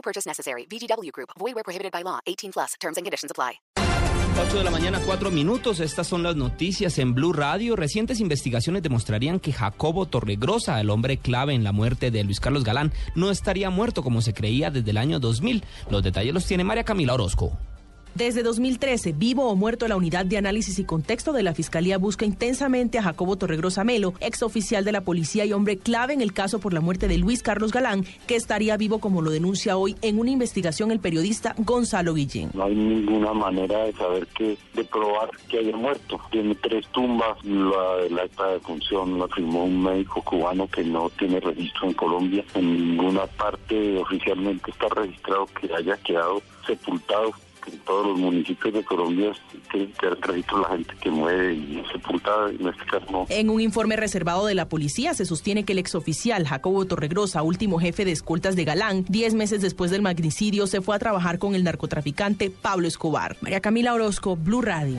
No purchase necessary. VGW Group. Void where prohibited by law. 18 plus. Terms and conditions apply. 8 de la mañana, 4 minutos. Estas son las noticias en Blue Radio. Recientes investigaciones demostrarían que Jacobo Torregrosa, el hombre clave en la muerte de Luis Carlos Galán, no estaría muerto como se creía desde el año 2000. Los detalles los tiene María Camila Orozco. Desde 2013, vivo o muerto, la unidad de análisis y contexto de la Fiscalía busca intensamente a Jacobo Torregrosa Melo, ex oficial de la policía y hombre clave en el caso por la muerte de Luis Carlos Galán, que estaría vivo como lo denuncia hoy en una investigación el periodista Gonzalo Guillén. No hay ninguna manera de saber que, de probar que haya muerto. Tiene tres tumbas, la del acta de función la firmó un médico cubano que no tiene registro en Colombia. En ninguna parte oficialmente está registrado que haya quedado sepultado en todos los municipios de Colombia tiene que haber registro la gente que muere y sepultada, en este no. En un informe reservado de la policía se sostiene que el exoficial Jacobo Torregrosa, último jefe de escoltas de Galán, diez meses después del magnicidio se fue a trabajar con el narcotraficante Pablo Escobar. María Camila Orozco, Blue Radio.